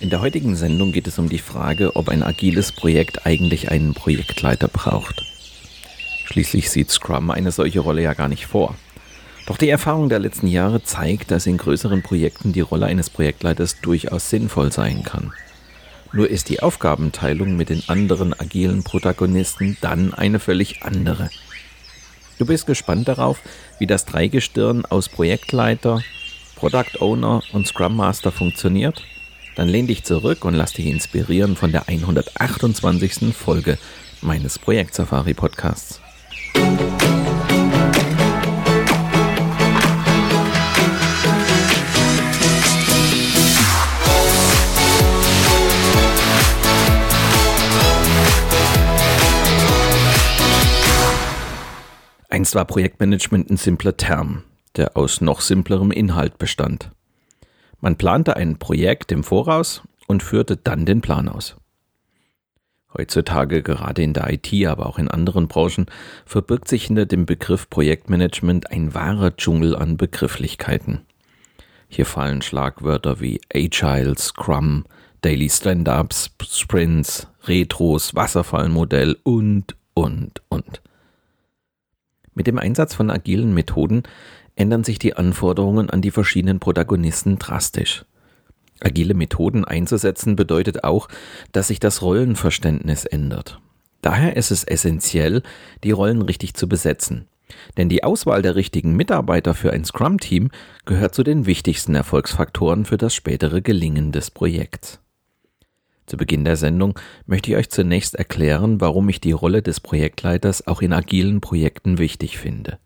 In der heutigen Sendung geht es um die Frage, ob ein agiles Projekt eigentlich einen Projektleiter braucht. Schließlich sieht Scrum eine solche Rolle ja gar nicht vor. Doch die Erfahrung der letzten Jahre zeigt, dass in größeren Projekten die Rolle eines Projektleiters durchaus sinnvoll sein kann. Nur ist die Aufgabenteilung mit den anderen agilen Protagonisten dann eine völlig andere. Du bist gespannt darauf, wie das Dreigestirn aus Projektleiter, Product Owner und Scrum Master funktioniert? Dann lehn dich zurück und lass dich inspirieren von der 128. Folge meines Projekt Safari Podcasts. Einst war Projektmanagement ein simpler Term, der aus noch simplerem Inhalt bestand. Man plante ein Projekt im Voraus und führte dann den Plan aus. Heutzutage, gerade in der IT, aber auch in anderen Branchen, verbirgt sich hinter dem Begriff Projektmanagement ein wahrer Dschungel an Begrifflichkeiten. Hier fallen Schlagwörter wie Agile, Scrum, Daily Stand-ups, Sprints, Retros, Wasserfallmodell und, und, und. Mit dem Einsatz von agilen Methoden ändern sich die Anforderungen an die verschiedenen Protagonisten drastisch. Agile Methoden einzusetzen bedeutet auch, dass sich das Rollenverständnis ändert. Daher ist es essentiell, die Rollen richtig zu besetzen. Denn die Auswahl der richtigen Mitarbeiter für ein Scrum-Team gehört zu den wichtigsten Erfolgsfaktoren für das spätere Gelingen des Projekts. Zu Beginn der Sendung möchte ich euch zunächst erklären, warum ich die Rolle des Projektleiters auch in agilen Projekten wichtig finde.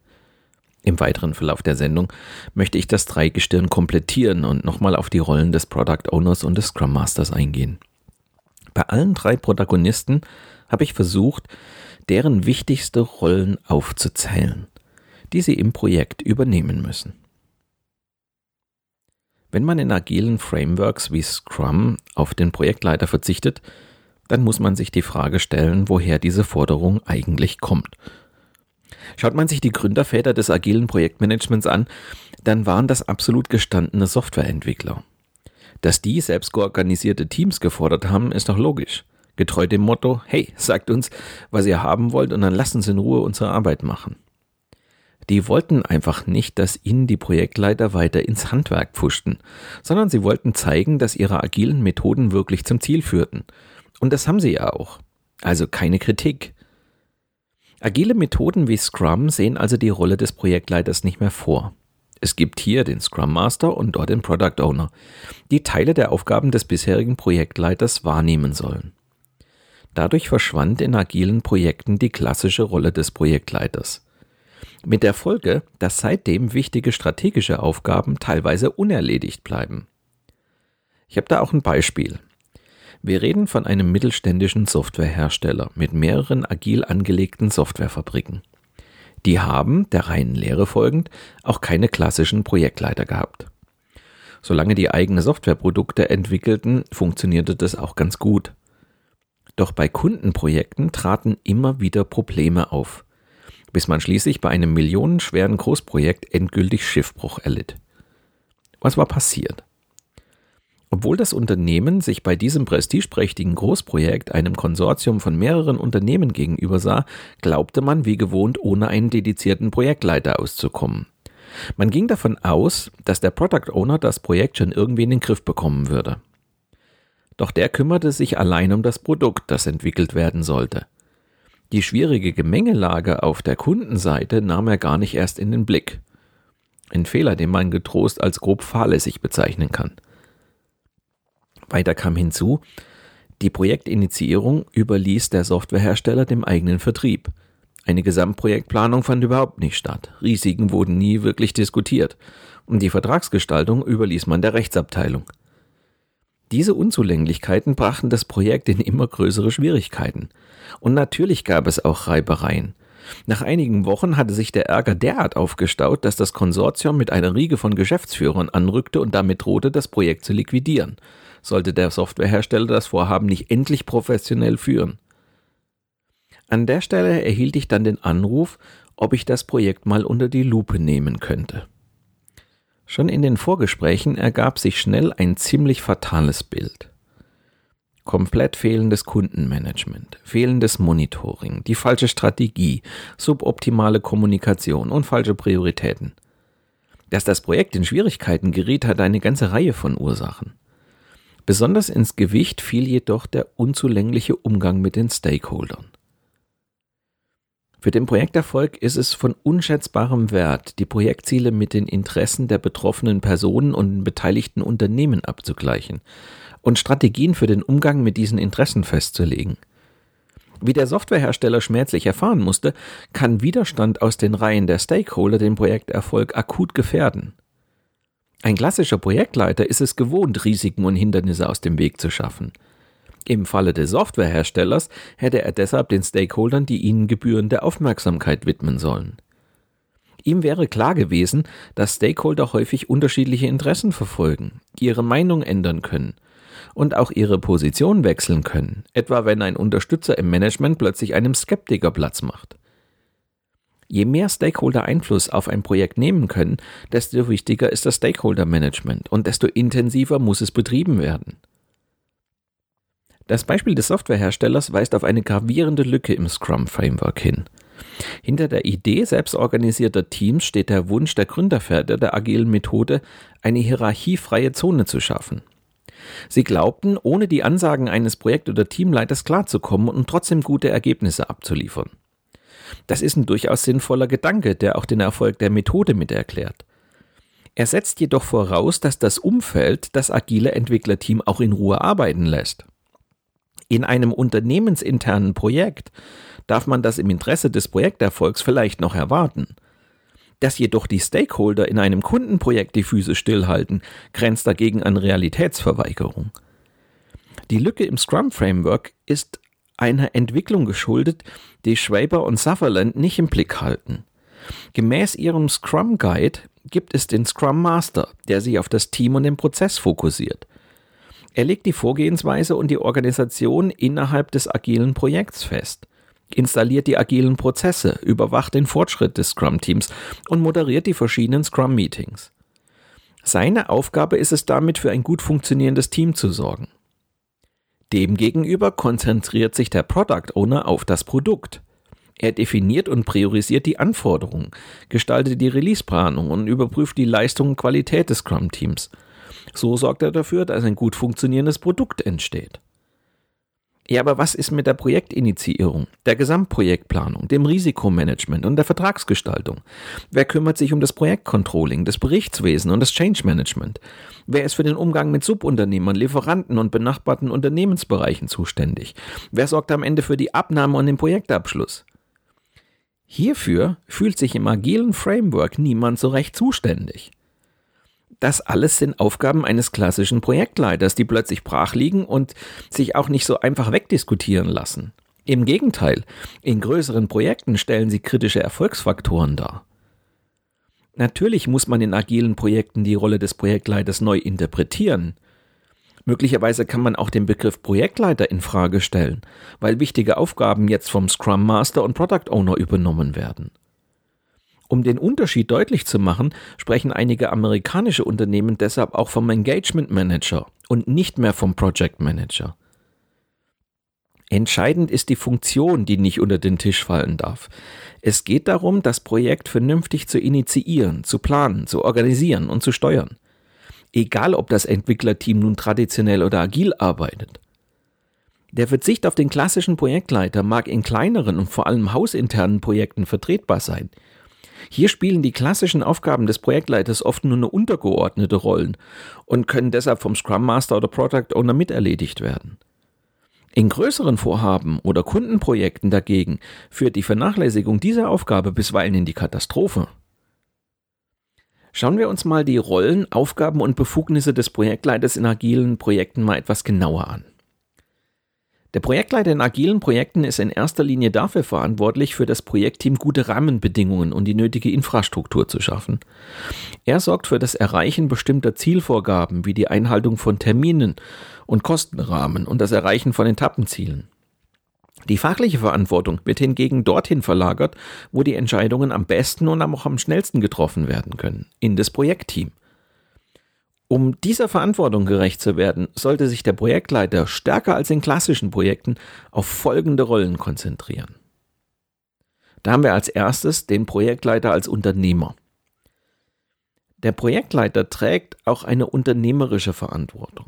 Im weiteren Verlauf der Sendung möchte ich das Dreigestirn komplettieren und nochmal auf die Rollen des Product Owners und des Scrum Masters eingehen. Bei allen drei Protagonisten habe ich versucht, deren wichtigste Rollen aufzuzählen, die sie im Projekt übernehmen müssen. Wenn man in agilen Frameworks wie Scrum auf den Projektleiter verzichtet, dann muss man sich die Frage stellen, woher diese Forderung eigentlich kommt Schaut man sich die Gründerväter des agilen Projektmanagements an, dann waren das absolut gestandene Softwareentwickler. Dass die selbst organisierte Teams gefordert haben, ist doch logisch. Getreu dem Motto, hey, sagt uns, was ihr haben wollt und dann lasst uns in Ruhe unsere Arbeit machen. Die wollten einfach nicht, dass ihnen die Projektleiter weiter ins Handwerk pfuschten, sondern sie wollten zeigen, dass ihre agilen Methoden wirklich zum Ziel führten. Und das haben sie ja auch. Also keine Kritik. Agile Methoden wie Scrum sehen also die Rolle des Projektleiters nicht mehr vor. Es gibt hier den Scrum Master und dort den Product Owner, die Teile der Aufgaben des bisherigen Projektleiters wahrnehmen sollen. Dadurch verschwand in agilen Projekten die klassische Rolle des Projektleiters. Mit der Folge, dass seitdem wichtige strategische Aufgaben teilweise unerledigt bleiben. Ich habe da auch ein Beispiel. Wir reden von einem mittelständischen Softwarehersteller mit mehreren agil angelegten Softwarefabriken. Die haben, der reinen Lehre folgend, auch keine klassischen Projektleiter gehabt. Solange die eigene Softwareprodukte entwickelten, funktionierte das auch ganz gut. Doch bei Kundenprojekten traten immer wieder Probleme auf, bis man schließlich bei einem millionenschweren Großprojekt endgültig Schiffbruch erlitt. Was war passiert? Obwohl das Unternehmen sich bei diesem prestigeträchtigen Großprojekt einem Konsortium von mehreren Unternehmen gegenübersah, glaubte man wie gewohnt ohne einen dedizierten Projektleiter auszukommen. Man ging davon aus, dass der Product Owner das Projekt schon irgendwie in den Griff bekommen würde. Doch der kümmerte sich allein um das Produkt, das entwickelt werden sollte. Die schwierige Gemengelage auf der Kundenseite nahm er gar nicht erst in den Blick. Ein Fehler, den man getrost als grob fahrlässig bezeichnen kann. Weiter kam hinzu, die Projektinitiierung überließ der Softwarehersteller dem eigenen Vertrieb. Eine Gesamtprojektplanung fand überhaupt nicht statt. Risiken wurden nie wirklich diskutiert. Und die Vertragsgestaltung überließ man der Rechtsabteilung. Diese Unzulänglichkeiten brachten das Projekt in immer größere Schwierigkeiten. Und natürlich gab es auch Reibereien. Nach einigen Wochen hatte sich der Ärger derart aufgestaut, dass das Konsortium mit einer Riege von Geschäftsführern anrückte und damit drohte, das Projekt zu liquidieren, sollte der Softwarehersteller das Vorhaben nicht endlich professionell führen. An der Stelle erhielt ich dann den Anruf, ob ich das Projekt mal unter die Lupe nehmen könnte. Schon in den Vorgesprächen ergab sich schnell ein ziemlich fatales Bild. Komplett fehlendes Kundenmanagement, fehlendes Monitoring, die falsche Strategie, suboptimale Kommunikation und falsche Prioritäten. Dass das Projekt in Schwierigkeiten geriet, hat eine ganze Reihe von Ursachen. Besonders ins Gewicht fiel jedoch der unzulängliche Umgang mit den Stakeholdern. Für den Projekterfolg ist es von unschätzbarem Wert, die Projektziele mit den Interessen der betroffenen Personen und beteiligten Unternehmen abzugleichen und Strategien für den Umgang mit diesen Interessen festzulegen. Wie der Softwarehersteller schmerzlich erfahren musste, kann Widerstand aus den Reihen der Stakeholder den Projekterfolg akut gefährden. Ein klassischer Projektleiter ist es gewohnt, Risiken und Hindernisse aus dem Weg zu schaffen. Im Falle des Softwareherstellers hätte er deshalb den Stakeholdern die ihnen gebührende Aufmerksamkeit widmen sollen. Ihm wäre klar gewesen, dass Stakeholder häufig unterschiedliche Interessen verfolgen, ihre Meinung ändern können und auch ihre Position wechseln können, etwa wenn ein Unterstützer im Management plötzlich einem Skeptiker Platz macht. Je mehr Stakeholder Einfluss auf ein Projekt nehmen können, desto wichtiger ist das Stakeholder Management und desto intensiver muss es betrieben werden. Das Beispiel des Softwareherstellers weist auf eine gravierende Lücke im Scrum-Framework hin. Hinter der Idee selbstorganisierter Teams steht der Wunsch der Gründerväter der agilen Methode, eine hierarchiefreie Zone zu schaffen. Sie glaubten, ohne die Ansagen eines Projekt- oder Teamleiters klarzukommen und trotzdem gute Ergebnisse abzuliefern. Das ist ein durchaus sinnvoller Gedanke, der auch den Erfolg der Methode mit erklärt. Er setzt jedoch voraus, dass das Umfeld das agile Entwicklerteam auch in Ruhe arbeiten lässt. In einem unternehmensinternen Projekt darf man das im Interesse des Projekterfolgs vielleicht noch erwarten. Dass jedoch die Stakeholder in einem Kundenprojekt die Füße stillhalten, grenzt dagegen an Realitätsverweigerung. Die Lücke im Scrum Framework ist einer Entwicklung geschuldet, die Schwaber und Sutherland nicht im Blick halten. Gemäß ihrem Scrum Guide gibt es den Scrum Master, der sich auf das Team und den Prozess fokussiert. Er legt die Vorgehensweise und die Organisation innerhalb des agilen Projekts fest, installiert die agilen Prozesse, überwacht den Fortschritt des Scrum-Teams und moderiert die verschiedenen Scrum-Meetings. Seine Aufgabe ist es damit, für ein gut funktionierendes Team zu sorgen. Demgegenüber konzentriert sich der Product Owner auf das Produkt. Er definiert und priorisiert die Anforderungen, gestaltet die Release-Planung und überprüft die Leistung und Qualität des Scrum-Teams – so sorgt er dafür, dass ein gut funktionierendes Produkt entsteht. Ja, aber was ist mit der Projektinitiierung, der Gesamtprojektplanung, dem Risikomanagement und der Vertragsgestaltung? Wer kümmert sich um das Projektcontrolling, das Berichtswesen und das Change Management? Wer ist für den Umgang mit Subunternehmern, Lieferanten und benachbarten Unternehmensbereichen zuständig? Wer sorgt am Ende für die Abnahme und den Projektabschluss? Hierfür fühlt sich im agilen Framework niemand so recht zuständig. Das alles sind Aufgaben eines klassischen Projektleiters, die plötzlich brach liegen und sich auch nicht so einfach wegdiskutieren lassen. Im Gegenteil, in größeren Projekten stellen sie kritische Erfolgsfaktoren dar. Natürlich muss man in agilen Projekten die Rolle des Projektleiters neu interpretieren. Möglicherweise kann man auch den Begriff Projektleiter in Frage stellen, weil wichtige Aufgaben jetzt vom Scrum Master und Product Owner übernommen werden. Um den Unterschied deutlich zu machen, sprechen einige amerikanische Unternehmen deshalb auch vom Engagement Manager und nicht mehr vom Project Manager. Entscheidend ist die Funktion, die nicht unter den Tisch fallen darf. Es geht darum, das Projekt vernünftig zu initiieren, zu planen, zu organisieren und zu steuern. Egal, ob das Entwicklerteam nun traditionell oder agil arbeitet. Der Verzicht auf den klassischen Projektleiter mag in kleineren und vor allem hausinternen Projekten vertretbar sein. Hier spielen die klassischen Aufgaben des Projektleiters oft nur eine untergeordnete Rollen und können deshalb vom Scrum Master oder Product Owner miterledigt werden. In größeren Vorhaben oder Kundenprojekten dagegen führt die Vernachlässigung dieser Aufgabe bisweilen in die Katastrophe. Schauen wir uns mal die Rollen, Aufgaben und Befugnisse des Projektleiters in agilen Projekten mal etwas genauer an. Der Projektleiter in agilen Projekten ist in erster Linie dafür verantwortlich, für das Projektteam gute Rahmenbedingungen und die nötige Infrastruktur zu schaffen. Er sorgt für das Erreichen bestimmter Zielvorgaben wie die Einhaltung von Terminen und Kostenrahmen und das Erreichen von Etappenzielen. Die fachliche Verantwortung wird hingegen dorthin verlagert, wo die Entscheidungen am besten und auch am schnellsten getroffen werden können, in das Projektteam. Um dieser Verantwortung gerecht zu werden, sollte sich der Projektleiter stärker als in klassischen Projekten auf folgende Rollen konzentrieren. Da haben wir als erstes den Projektleiter als Unternehmer. Der Projektleiter trägt auch eine unternehmerische Verantwortung.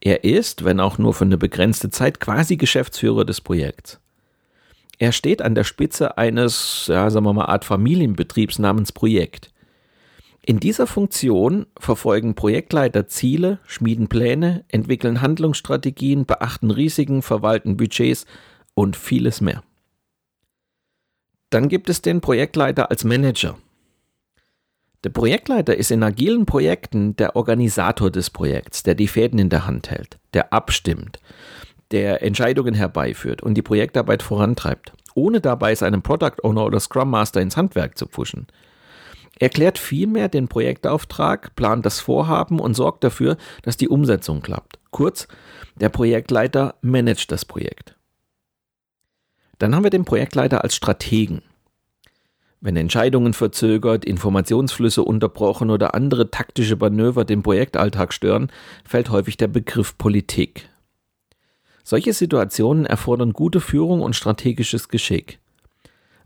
Er ist, wenn auch nur für eine begrenzte Zeit, quasi Geschäftsführer des Projekts. Er steht an der Spitze eines, ja, sagen wir mal, Art Familienbetriebs namens Projekt. In dieser Funktion verfolgen Projektleiter Ziele, schmieden Pläne, entwickeln Handlungsstrategien, beachten Risiken, verwalten Budgets und vieles mehr. Dann gibt es den Projektleiter als Manager. Der Projektleiter ist in agilen Projekten der Organisator des Projekts, der die Fäden in der Hand hält, der abstimmt, der Entscheidungen herbeiführt und die Projektarbeit vorantreibt, ohne dabei seinem Product Owner oder Scrum Master ins Handwerk zu pfuschen. Er klärt vielmehr den Projektauftrag, plant das Vorhaben und sorgt dafür, dass die Umsetzung klappt. Kurz, der Projektleiter managt das Projekt. Dann haben wir den Projektleiter als Strategen. Wenn Entscheidungen verzögert, Informationsflüsse unterbrochen oder andere taktische Manöver den Projektalltag stören, fällt häufig der Begriff Politik. Solche Situationen erfordern gute Führung und strategisches Geschick.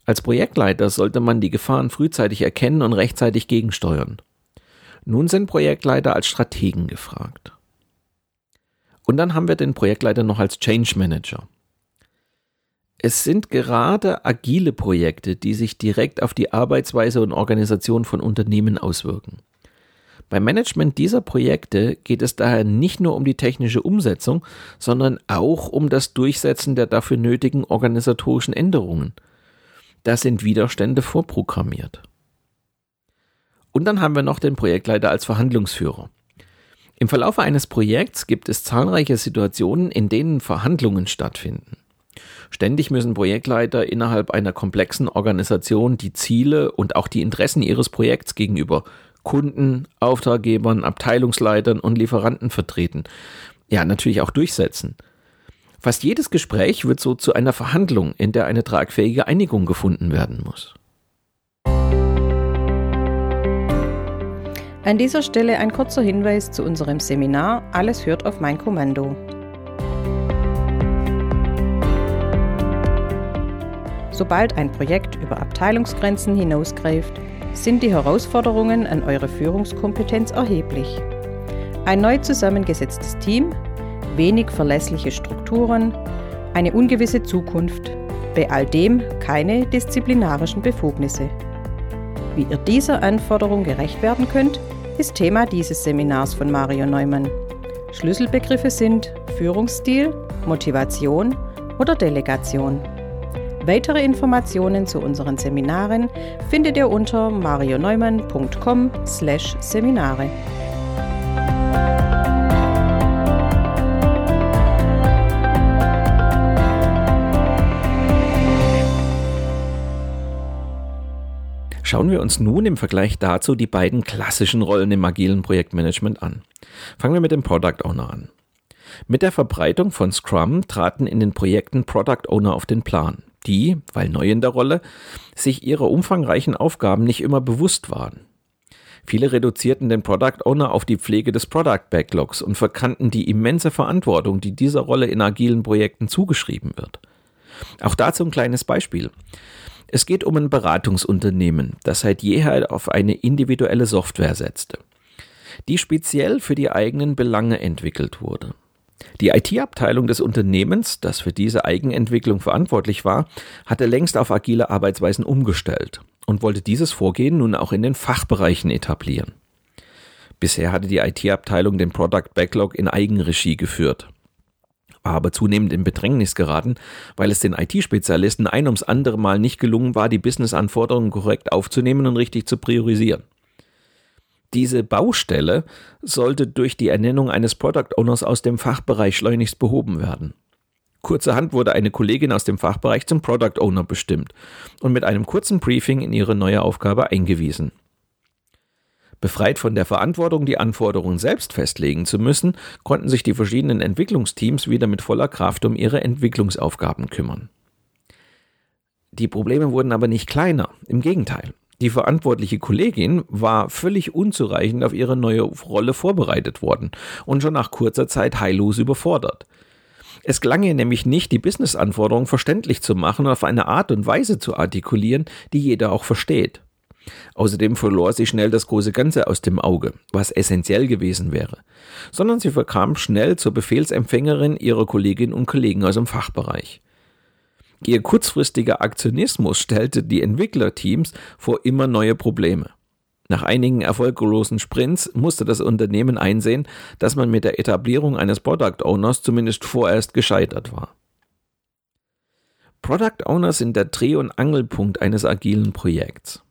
Als Projektleiter sollte man die Gefahren frühzeitig erkennen und rechtzeitig gegensteuern. Nun sind Projektleiter als Strategen gefragt. Und dann haben wir den Projektleiter noch als Change Manager. Es sind gerade agile Projekte, die sich direkt auf die Arbeitsweise und Organisation von Unternehmen auswirken. Beim Management dieser Projekte geht es daher nicht nur um die technische Umsetzung, sondern auch um das Durchsetzen der dafür nötigen organisatorischen Änderungen – da sind Widerstände vorprogrammiert. Und dann haben wir noch den Projektleiter als Verhandlungsführer. Im Verlauf eines Projekts gibt es zahlreiche Situationen, in denen Verhandlungen stattfinden. Ständig müssen Projektleiter innerhalb einer komplexen Organisation die Ziele und auch die Interessen ihres Projekts gegenüber Kunden, Auftraggebern, Abteilungsleitern und Lieferanten vertreten. Ja, natürlich auch durchsetzen. Fast jedes Gespräch wird so zu einer Verhandlung, in der eine tragfähige Einigung gefunden werden muss. An dieser Stelle ein kurzer Hinweis zu unserem Seminar Alles hört auf mein Kommando. Sobald ein Projekt über Abteilungsgrenzen hinausgreift, sind die Herausforderungen an eure Führungskompetenz erheblich. Ein neu zusammengesetztes Team wenig verlässliche Strukturen, eine ungewisse Zukunft, bei all dem keine disziplinarischen Befugnisse. Wie ihr dieser Anforderung gerecht werden könnt, ist Thema dieses Seminars von Mario Neumann. Schlüsselbegriffe sind Führungsstil, Motivation oder Delegation. Weitere Informationen zu unseren Seminaren findet ihr unter marioneumann.com/Seminare. Schauen wir uns nun im Vergleich dazu die beiden klassischen Rollen im agilen Projektmanagement an. Fangen wir mit dem Product Owner an. Mit der Verbreitung von Scrum traten in den Projekten Product Owner auf den Plan, die, weil neu in der Rolle, sich ihrer umfangreichen Aufgaben nicht immer bewusst waren. Viele reduzierten den Product Owner auf die Pflege des Product Backlogs und verkannten die immense Verantwortung, die dieser Rolle in agilen Projekten zugeschrieben wird. Auch dazu ein kleines Beispiel. Es geht um ein Beratungsunternehmen, das seit jeher auf eine individuelle Software setzte, die speziell für die eigenen Belange entwickelt wurde. Die IT-Abteilung des Unternehmens, das für diese Eigenentwicklung verantwortlich war, hatte längst auf agile Arbeitsweisen umgestellt und wollte dieses Vorgehen nun auch in den Fachbereichen etablieren. Bisher hatte die IT-Abteilung den Product Backlog in Eigenregie geführt aber zunehmend in Bedrängnis geraten, weil es den IT-Spezialisten ein ums andere Mal nicht gelungen war, die Business-Anforderungen korrekt aufzunehmen und richtig zu priorisieren. Diese Baustelle sollte durch die Ernennung eines Product Owners aus dem Fachbereich schleunigst behoben werden. Kurzerhand wurde eine Kollegin aus dem Fachbereich zum Product Owner bestimmt und mit einem kurzen Briefing in ihre neue Aufgabe eingewiesen. Befreit von der Verantwortung, die Anforderungen selbst festlegen zu müssen, konnten sich die verschiedenen Entwicklungsteams wieder mit voller Kraft um ihre Entwicklungsaufgaben kümmern. Die Probleme wurden aber nicht kleiner, im Gegenteil. Die verantwortliche Kollegin war völlig unzureichend auf ihre neue Rolle vorbereitet worden und schon nach kurzer Zeit heillos überfordert. Es gelang ihr nämlich nicht, die Business-Anforderungen verständlich zu machen und auf eine Art und Weise zu artikulieren, die jeder auch versteht. Außerdem verlor sie schnell das große Ganze aus dem Auge, was essentiell gewesen wäre, sondern sie verkam schnell zur Befehlsempfängerin ihrer Kolleginnen und Kollegen aus dem Fachbereich. Ihr kurzfristiger Aktionismus stellte die Entwicklerteams vor immer neue Probleme. Nach einigen erfolglosen Sprints musste das Unternehmen einsehen, dass man mit der Etablierung eines Product Owners zumindest vorerst gescheitert war. Product Owner sind der Dreh- und Angelpunkt eines agilen Projekts.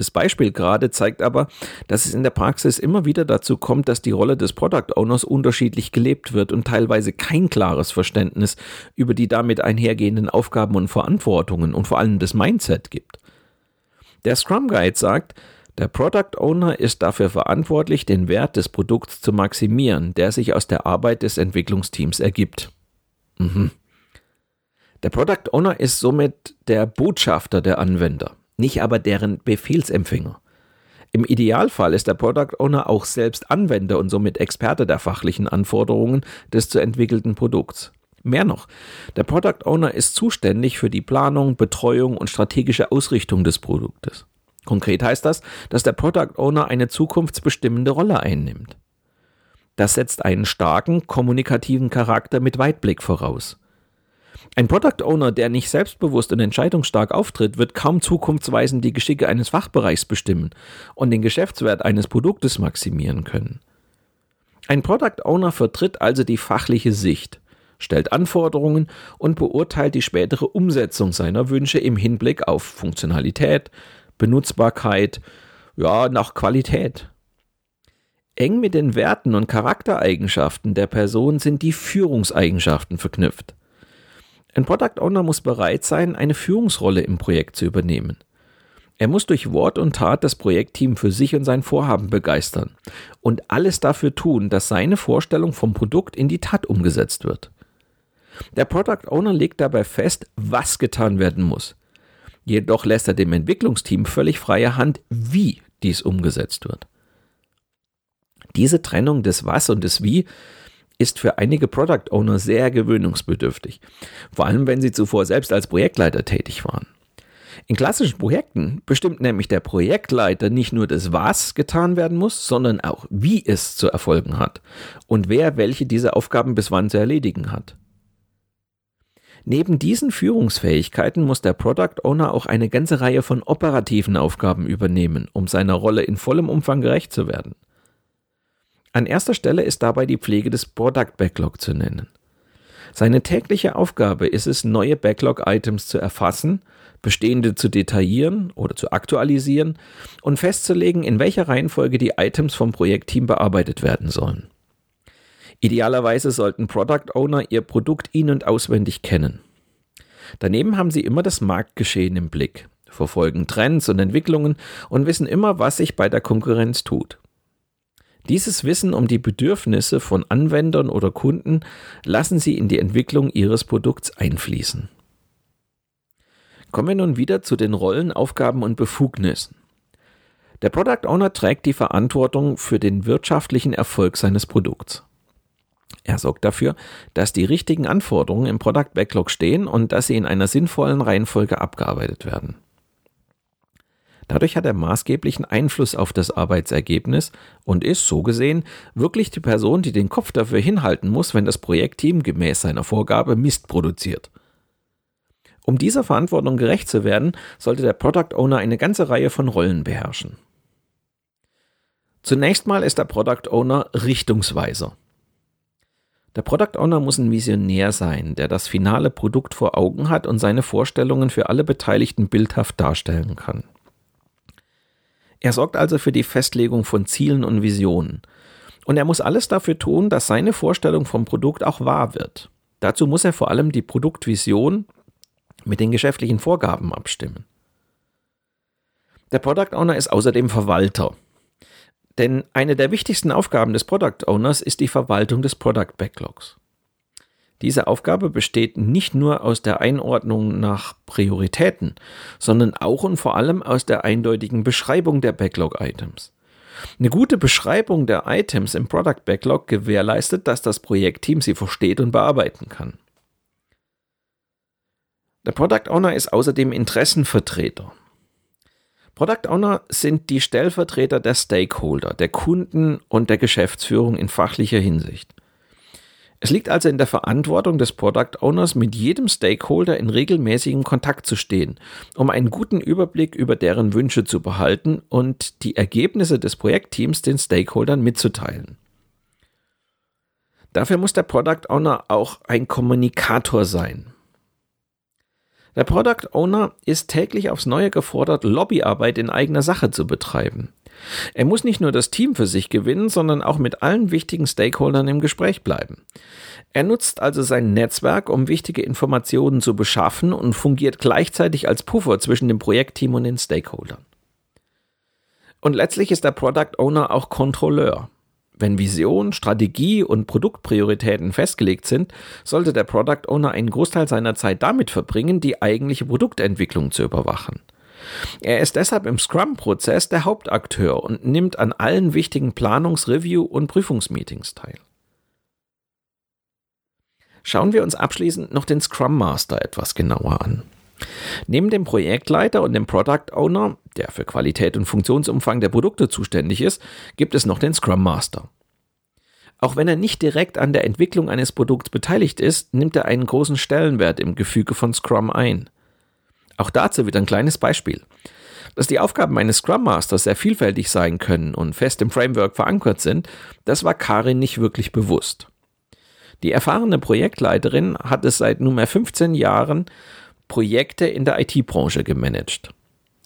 Das Beispiel gerade zeigt aber, dass es in der Praxis immer wieder dazu kommt, dass die Rolle des Product Owners unterschiedlich gelebt wird und teilweise kein klares Verständnis über die damit einhergehenden Aufgaben und Verantwortungen und vor allem das Mindset gibt. Der Scrum Guide sagt, der Product Owner ist dafür verantwortlich, den Wert des Produkts zu maximieren, der sich aus der Arbeit des Entwicklungsteams ergibt. Mhm. Der Product Owner ist somit der Botschafter der Anwender nicht aber deren Befehlsempfänger. Im Idealfall ist der Product Owner auch selbst Anwender und somit Experte der fachlichen Anforderungen des zu entwickelten Produkts. Mehr noch, der Product Owner ist zuständig für die Planung, Betreuung und strategische Ausrichtung des Produktes. Konkret heißt das, dass der Product Owner eine zukunftsbestimmende Rolle einnimmt. Das setzt einen starken kommunikativen Charakter mit Weitblick voraus. Ein Product Owner, der nicht selbstbewusst und entscheidungsstark auftritt, wird kaum zukunftsweisend die Geschicke eines Fachbereichs bestimmen und den Geschäftswert eines Produktes maximieren können. Ein Product Owner vertritt also die fachliche Sicht, stellt Anforderungen und beurteilt die spätere Umsetzung seiner Wünsche im Hinblick auf Funktionalität, Benutzbarkeit, ja, nach Qualität. Eng mit den Werten und Charaktereigenschaften der Person sind die Führungseigenschaften verknüpft. Ein Product Owner muss bereit sein, eine Führungsrolle im Projekt zu übernehmen. Er muss durch Wort und Tat das Projektteam für sich und sein Vorhaben begeistern und alles dafür tun, dass seine Vorstellung vom Produkt in die Tat umgesetzt wird. Der Product Owner legt dabei fest, was getan werden muss. Jedoch lässt er dem Entwicklungsteam völlig freie Hand, wie dies umgesetzt wird. Diese Trennung des Was und des Wie ist für einige Product Owner sehr gewöhnungsbedürftig, vor allem wenn sie zuvor selbst als Projektleiter tätig waren. In klassischen Projekten bestimmt nämlich der Projektleiter nicht nur das, was getan werden muss, sondern auch, wie es zu erfolgen hat und wer welche dieser Aufgaben bis wann zu erledigen hat. Neben diesen Führungsfähigkeiten muss der Product Owner auch eine ganze Reihe von operativen Aufgaben übernehmen, um seiner Rolle in vollem Umfang gerecht zu werden. An erster Stelle ist dabei die Pflege des Product Backlog zu nennen. Seine tägliche Aufgabe ist es, neue Backlog-Items zu erfassen, bestehende zu detaillieren oder zu aktualisieren und festzulegen, in welcher Reihenfolge die Items vom Projektteam bearbeitet werden sollen. Idealerweise sollten Product Owner ihr Produkt in- und auswendig kennen. Daneben haben sie immer das Marktgeschehen im Blick, verfolgen Trends und Entwicklungen und wissen immer, was sich bei der Konkurrenz tut. Dieses Wissen um die Bedürfnisse von Anwendern oder Kunden lassen Sie in die Entwicklung Ihres Produkts einfließen. Kommen wir nun wieder zu den Rollen, Aufgaben und Befugnissen. Der Product Owner trägt die Verantwortung für den wirtschaftlichen Erfolg seines Produkts. Er sorgt dafür, dass die richtigen Anforderungen im Product Backlog stehen und dass sie in einer sinnvollen Reihenfolge abgearbeitet werden. Dadurch hat er maßgeblichen Einfluss auf das Arbeitsergebnis und ist, so gesehen, wirklich die Person, die den Kopf dafür hinhalten muss, wenn das Projektteam gemäß seiner Vorgabe Mist produziert. Um dieser Verantwortung gerecht zu werden, sollte der Product Owner eine ganze Reihe von Rollen beherrschen. Zunächst mal ist der Product Owner Richtungsweiser. Der Product Owner muss ein Visionär sein, der das finale Produkt vor Augen hat und seine Vorstellungen für alle Beteiligten bildhaft darstellen kann. Er sorgt also für die Festlegung von Zielen und Visionen. Und er muss alles dafür tun, dass seine Vorstellung vom Produkt auch wahr wird. Dazu muss er vor allem die Produktvision mit den geschäftlichen Vorgaben abstimmen. Der Product Owner ist außerdem Verwalter. Denn eine der wichtigsten Aufgaben des Product Owners ist die Verwaltung des Product Backlogs. Diese Aufgabe besteht nicht nur aus der Einordnung nach Prioritäten, sondern auch und vor allem aus der eindeutigen Beschreibung der Backlog-Items. Eine gute Beschreibung der Items im Product Backlog gewährleistet, dass das Projektteam sie versteht und bearbeiten kann. Der Product Owner ist außerdem Interessenvertreter. Product Owner sind die Stellvertreter der Stakeholder, der Kunden und der Geschäftsführung in fachlicher Hinsicht. Es liegt also in der Verantwortung des Product Owners, mit jedem Stakeholder in regelmäßigem Kontakt zu stehen, um einen guten Überblick über deren Wünsche zu behalten und die Ergebnisse des Projektteams den Stakeholdern mitzuteilen. Dafür muss der Product Owner auch ein Kommunikator sein. Der Product Owner ist täglich aufs Neue gefordert, Lobbyarbeit in eigener Sache zu betreiben. Er muss nicht nur das Team für sich gewinnen, sondern auch mit allen wichtigen Stakeholdern im Gespräch bleiben. Er nutzt also sein Netzwerk, um wichtige Informationen zu beschaffen und fungiert gleichzeitig als Puffer zwischen dem Projektteam und den Stakeholdern. Und letztlich ist der Product Owner auch Kontrolleur. Wenn Vision, Strategie und Produktprioritäten festgelegt sind, sollte der Product Owner einen Großteil seiner Zeit damit verbringen, die eigentliche Produktentwicklung zu überwachen. Er ist deshalb im Scrum-Prozess der Hauptakteur und nimmt an allen wichtigen Planungs-, Review- und Prüfungsmeetings teil. Schauen wir uns abschließend noch den Scrum Master etwas genauer an. Neben dem Projektleiter und dem Product Owner, der für Qualität und Funktionsumfang der Produkte zuständig ist, gibt es noch den Scrum Master. Auch wenn er nicht direkt an der Entwicklung eines Produkts beteiligt ist, nimmt er einen großen Stellenwert im Gefüge von Scrum ein. Auch dazu wieder ein kleines Beispiel. Dass die Aufgaben eines Scrum Masters sehr vielfältig sein können und fest im Framework verankert sind, das war Karin nicht wirklich bewusst. Die erfahrene Projektleiterin hat es seit nunmehr 15 Jahren Projekte in der IT-Branche gemanagt.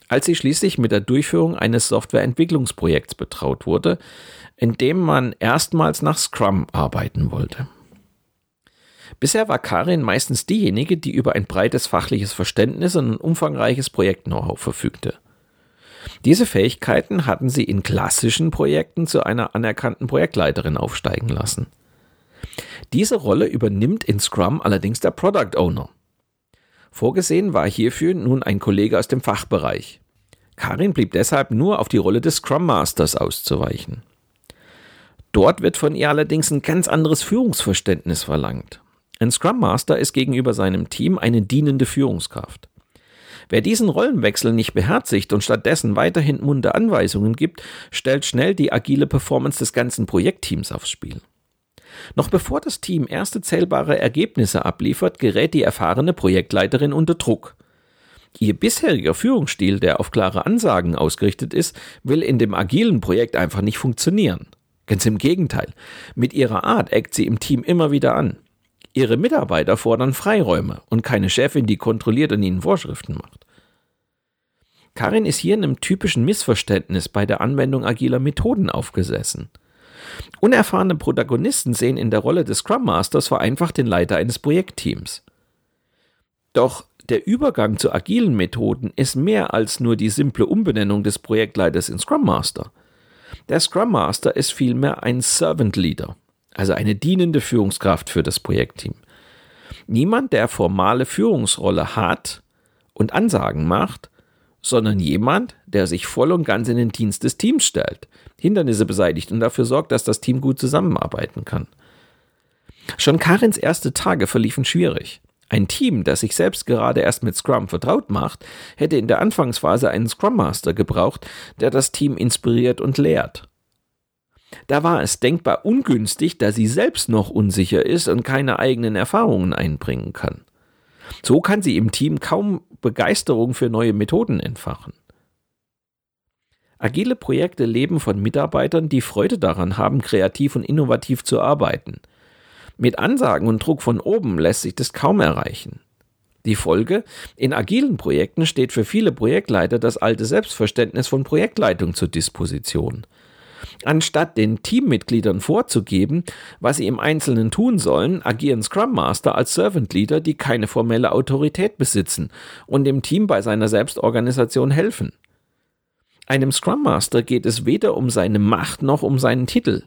Als sie schließlich mit der Durchführung eines Softwareentwicklungsprojekts betraut wurde, in dem man erstmals nach Scrum arbeiten wollte. Bisher war Karin meistens diejenige, die über ein breites fachliches Verständnis und ein umfangreiches Projekt-Know-how verfügte. Diese Fähigkeiten hatten sie in klassischen Projekten zu einer anerkannten Projektleiterin aufsteigen lassen. Diese Rolle übernimmt in Scrum allerdings der Product Owner. Vorgesehen war hierfür nun ein Kollege aus dem Fachbereich. Karin blieb deshalb nur auf die Rolle des Scrum Masters auszuweichen. Dort wird von ihr allerdings ein ganz anderes Führungsverständnis verlangt. Ein Scrum Master ist gegenüber seinem Team eine dienende Führungskraft. Wer diesen Rollenwechsel nicht beherzigt und stattdessen weiterhin munde Anweisungen gibt, stellt schnell die agile Performance des ganzen Projektteams aufs Spiel. Noch bevor das Team erste zählbare Ergebnisse abliefert, gerät die erfahrene Projektleiterin unter Druck. Ihr bisheriger Führungsstil, der auf klare Ansagen ausgerichtet ist, will in dem agilen Projekt einfach nicht funktionieren. Ganz im Gegenteil. Mit ihrer Art eckt sie im Team immer wieder an. Ihre Mitarbeiter fordern Freiräume und keine Chefin, die kontrolliert und ihnen Vorschriften macht. Karin ist hier in einem typischen Missverständnis bei der Anwendung agiler Methoden aufgesessen. Unerfahrene Protagonisten sehen in der Rolle des Scrum Masters vereinfacht den Leiter eines Projektteams. Doch der Übergang zu agilen Methoden ist mehr als nur die simple Umbenennung des Projektleiters in Scrum Master. Der Scrum Master ist vielmehr ein Servant Leader also eine dienende Führungskraft für das Projektteam. Niemand, der formale Führungsrolle hat und Ansagen macht, sondern jemand, der sich voll und ganz in den Dienst des Teams stellt, Hindernisse beseitigt und dafür sorgt, dass das Team gut zusammenarbeiten kann. Schon Karins erste Tage verliefen schwierig. Ein Team, das sich selbst gerade erst mit Scrum vertraut macht, hätte in der Anfangsphase einen Scrum Master gebraucht, der das Team inspiriert und lehrt. Da war es denkbar ungünstig, da sie selbst noch unsicher ist und keine eigenen Erfahrungen einbringen kann. So kann sie im Team kaum Begeisterung für neue Methoden entfachen. Agile Projekte leben von Mitarbeitern, die Freude daran haben, kreativ und innovativ zu arbeiten. Mit Ansagen und Druck von oben lässt sich das kaum erreichen. Die Folge, in agilen Projekten steht für viele Projektleiter das alte Selbstverständnis von Projektleitung zur Disposition. Anstatt den Teammitgliedern vorzugeben, was sie im Einzelnen tun sollen, agieren Scrum Master als Servant Leader, die keine formelle Autorität besitzen und dem Team bei seiner Selbstorganisation helfen. Einem Scrum Master geht es weder um seine Macht noch um seinen Titel.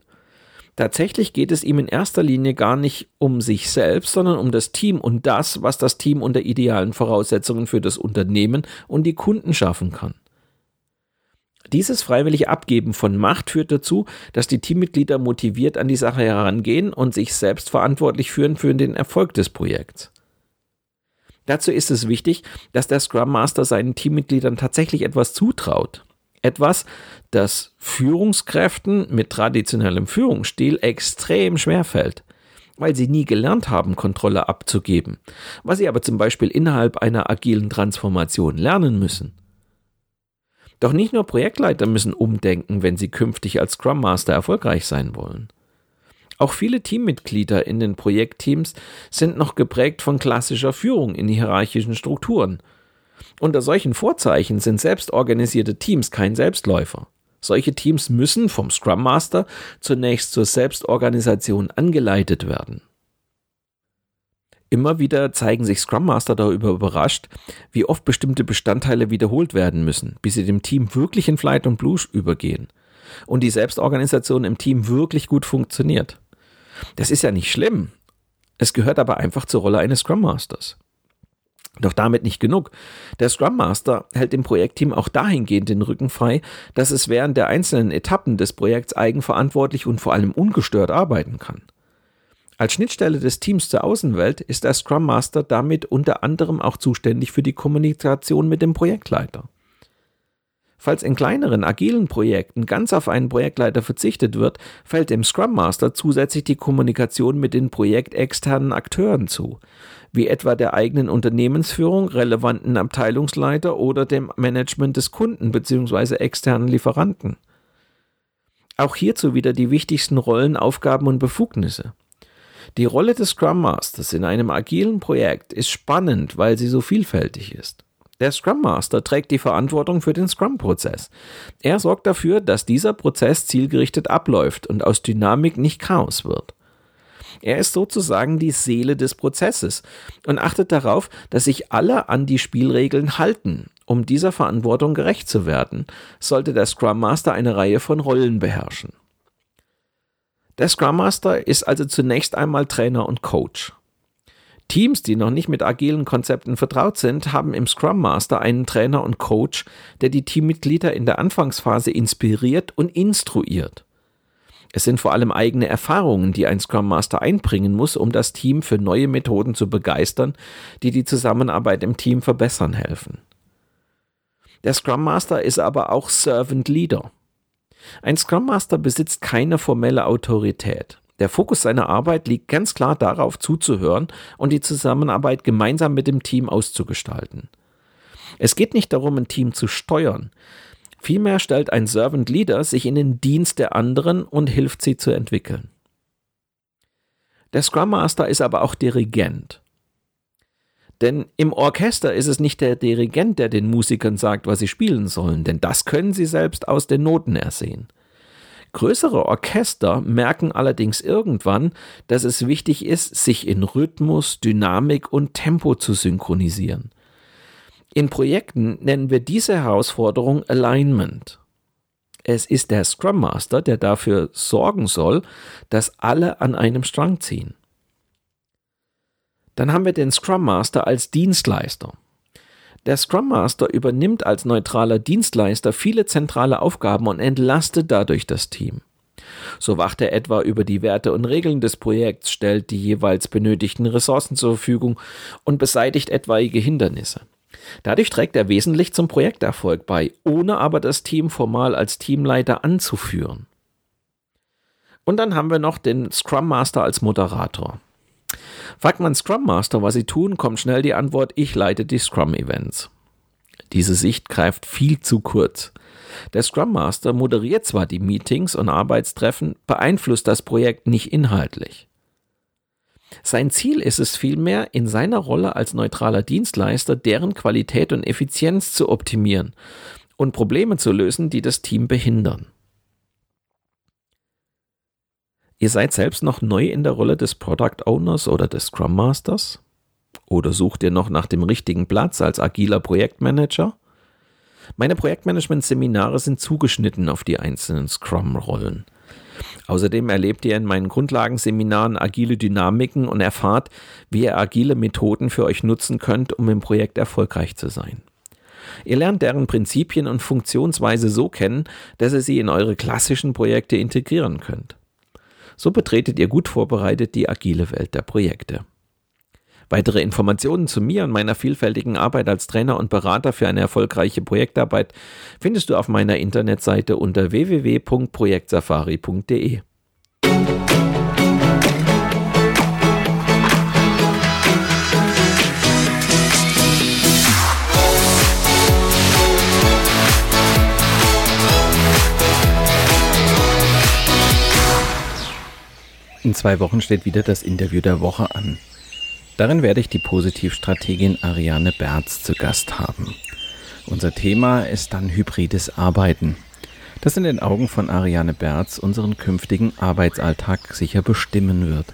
Tatsächlich geht es ihm in erster Linie gar nicht um sich selbst, sondern um das Team und das, was das Team unter idealen Voraussetzungen für das Unternehmen und die Kunden schaffen kann. Dieses freiwillige Abgeben von Macht führt dazu, dass die Teammitglieder motiviert an die Sache herangehen und sich selbst verantwortlich führen für den Erfolg des Projekts. Dazu ist es wichtig, dass der Scrum Master seinen Teammitgliedern tatsächlich etwas zutraut. Etwas, das Führungskräften mit traditionellem Führungsstil extrem schwer fällt, weil sie nie gelernt haben, Kontrolle abzugeben, was sie aber zum Beispiel innerhalb einer agilen Transformation lernen müssen. Doch nicht nur Projektleiter müssen umdenken, wenn sie künftig als Scrum Master erfolgreich sein wollen. Auch viele Teammitglieder in den Projektteams sind noch geprägt von klassischer Führung in hierarchischen Strukturen. Unter solchen Vorzeichen sind selbstorganisierte Teams kein Selbstläufer. Solche Teams müssen vom Scrum Master zunächst zur Selbstorganisation angeleitet werden. Immer wieder zeigen sich Scrum Master darüber überrascht, wie oft bestimmte Bestandteile wiederholt werden müssen, bis sie dem Team wirklich in Flight und Blue übergehen und die Selbstorganisation im Team wirklich gut funktioniert. Das ist ja nicht schlimm. Es gehört aber einfach zur Rolle eines Scrum Masters. Doch damit nicht genug. Der Scrum Master hält dem Projektteam auch dahingehend den Rücken frei, dass es während der einzelnen Etappen des Projekts eigenverantwortlich und vor allem ungestört arbeiten kann. Als Schnittstelle des Teams zur Außenwelt ist der Scrum Master damit unter anderem auch zuständig für die Kommunikation mit dem Projektleiter. Falls in kleineren, agilen Projekten ganz auf einen Projektleiter verzichtet wird, fällt dem Scrum Master zusätzlich die Kommunikation mit den projektexternen Akteuren zu, wie etwa der eigenen Unternehmensführung, relevanten Abteilungsleiter oder dem Management des Kunden bzw. externen Lieferanten. Auch hierzu wieder die wichtigsten Rollen, Aufgaben und Befugnisse. Die Rolle des Scrum Masters in einem agilen Projekt ist spannend, weil sie so vielfältig ist. Der Scrum Master trägt die Verantwortung für den Scrum-Prozess. Er sorgt dafür, dass dieser Prozess zielgerichtet abläuft und aus Dynamik nicht Chaos wird. Er ist sozusagen die Seele des Prozesses und achtet darauf, dass sich alle an die Spielregeln halten. Um dieser Verantwortung gerecht zu werden, sollte der Scrum Master eine Reihe von Rollen beherrschen. Der Scrum Master ist also zunächst einmal Trainer und Coach. Teams, die noch nicht mit agilen Konzepten vertraut sind, haben im Scrum Master einen Trainer und Coach, der die Teammitglieder in der Anfangsphase inspiriert und instruiert. Es sind vor allem eigene Erfahrungen, die ein Scrum Master einbringen muss, um das Team für neue Methoden zu begeistern, die die Zusammenarbeit im Team verbessern helfen. Der Scrum Master ist aber auch Servant Leader. Ein Scrum Master besitzt keine formelle Autorität. Der Fokus seiner Arbeit liegt ganz klar darauf zuzuhören und die Zusammenarbeit gemeinsam mit dem Team auszugestalten. Es geht nicht darum, ein Team zu steuern. Vielmehr stellt ein Servant Leader sich in den Dienst der anderen und hilft sie zu entwickeln. Der Scrum Master ist aber auch Dirigent. Denn im Orchester ist es nicht der Dirigent, der den Musikern sagt, was sie spielen sollen, denn das können sie selbst aus den Noten ersehen. Größere Orchester merken allerdings irgendwann, dass es wichtig ist, sich in Rhythmus, Dynamik und Tempo zu synchronisieren. In Projekten nennen wir diese Herausforderung Alignment. Es ist der Scrum Master, der dafür sorgen soll, dass alle an einem Strang ziehen. Dann haben wir den Scrum Master als Dienstleister. Der Scrum Master übernimmt als neutraler Dienstleister viele zentrale Aufgaben und entlastet dadurch das Team. So wacht er etwa über die Werte und Regeln des Projekts, stellt die jeweils benötigten Ressourcen zur Verfügung und beseitigt etwaige Hindernisse. Dadurch trägt er wesentlich zum Projekterfolg bei, ohne aber das Team formal als Teamleiter anzuführen. Und dann haben wir noch den Scrum Master als Moderator. Fragt man Scrum Master, was sie tun, kommt schnell die Antwort, ich leite die Scrum Events. Diese Sicht greift viel zu kurz. Der Scrum Master moderiert zwar die Meetings und Arbeitstreffen, beeinflusst das Projekt nicht inhaltlich. Sein Ziel ist es vielmehr, in seiner Rolle als neutraler Dienstleister deren Qualität und Effizienz zu optimieren und Probleme zu lösen, die das Team behindern. Ihr seid selbst noch neu in der Rolle des Product Owners oder des Scrum Masters? Oder sucht ihr noch nach dem richtigen Platz als agiler Projektmanager? Meine Projektmanagement-Seminare sind zugeschnitten auf die einzelnen Scrum-Rollen. Außerdem erlebt ihr in meinen Grundlagenseminaren agile Dynamiken und erfahrt, wie ihr agile Methoden für euch nutzen könnt, um im Projekt erfolgreich zu sein. Ihr lernt deren Prinzipien und Funktionsweise so kennen, dass ihr sie in eure klassischen Projekte integrieren könnt. So betretet ihr gut vorbereitet die agile Welt der Projekte. Weitere Informationen zu mir und meiner vielfältigen Arbeit als Trainer und Berater für eine erfolgreiche Projektarbeit findest du auf meiner Internetseite unter www.projektsafari.de. In zwei Wochen steht wieder das Interview der Woche an. Darin werde ich die Positivstrategin Ariane Berz zu Gast haben. Unser Thema ist dann hybrides Arbeiten, das in den Augen von Ariane Berz unseren künftigen Arbeitsalltag sicher bestimmen wird.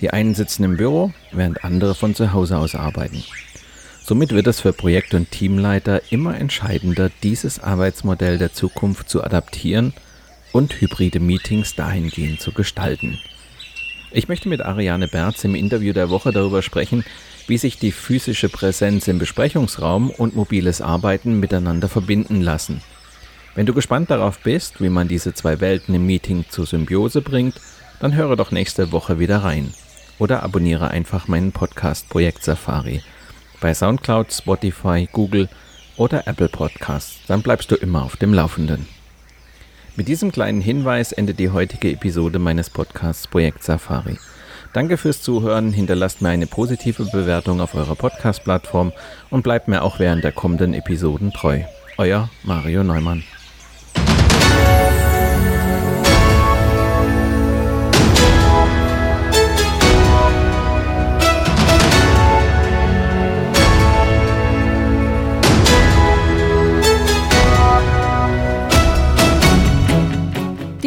Die einen sitzen im Büro, während andere von zu Hause aus arbeiten. Somit wird es für Projekt- und Teamleiter immer entscheidender, dieses Arbeitsmodell der Zukunft zu adaptieren und hybride Meetings dahingehend zu gestalten. Ich möchte mit Ariane Berz im Interview der Woche darüber sprechen, wie sich die physische Präsenz im Besprechungsraum und mobiles Arbeiten miteinander verbinden lassen. Wenn du gespannt darauf bist, wie man diese zwei Welten im Meeting zur Symbiose bringt, dann höre doch nächste Woche wieder rein. Oder abonniere einfach meinen Podcast Projekt Safari bei SoundCloud, Spotify, Google oder Apple Podcasts. Dann bleibst du immer auf dem Laufenden. Mit diesem kleinen Hinweis endet die heutige Episode meines Podcasts Projekt Safari. Danke fürs Zuhören, hinterlasst mir eine positive Bewertung auf eurer Podcast-Plattform und bleibt mir auch während der kommenden Episoden treu. Euer Mario Neumann.